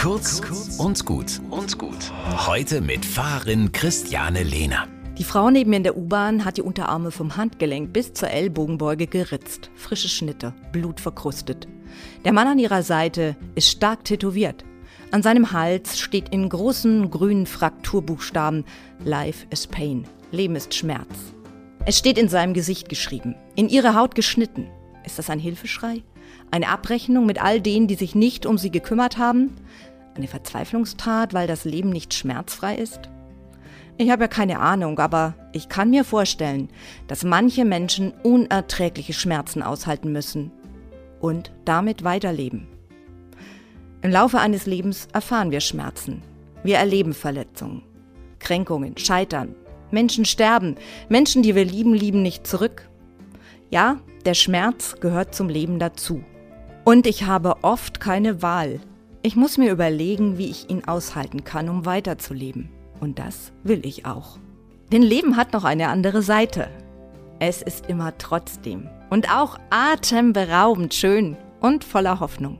Kurz und gut und gut. Heute mit Fahrerin Christiane Lehner. Die Frau neben mir in der U-Bahn hat die Unterarme vom Handgelenk bis zur Ellbogenbeuge geritzt. Frische Schnitte, Blut verkrustet. Der Mann an ihrer Seite ist stark tätowiert. An seinem Hals steht in großen grünen Frakturbuchstaben Life is Pain. Leben ist Schmerz. Es steht in seinem Gesicht geschrieben, in ihre Haut geschnitten. Ist das ein Hilfeschrei? Eine Abrechnung mit all denen, die sich nicht um sie gekümmert haben? Eine Verzweiflungstat, weil das Leben nicht schmerzfrei ist? Ich habe ja keine Ahnung, aber ich kann mir vorstellen, dass manche Menschen unerträgliche Schmerzen aushalten müssen und damit weiterleben. Im Laufe eines Lebens erfahren wir Schmerzen. Wir erleben Verletzungen, Kränkungen, Scheitern. Menschen sterben. Menschen, die wir lieben, lieben nicht zurück. Ja, der Schmerz gehört zum Leben dazu. Und ich habe oft keine Wahl. Ich muss mir überlegen, wie ich ihn aushalten kann, um weiterzuleben. Und das will ich auch. Denn Leben hat noch eine andere Seite. Es ist immer trotzdem und auch atemberaubend schön und voller Hoffnung.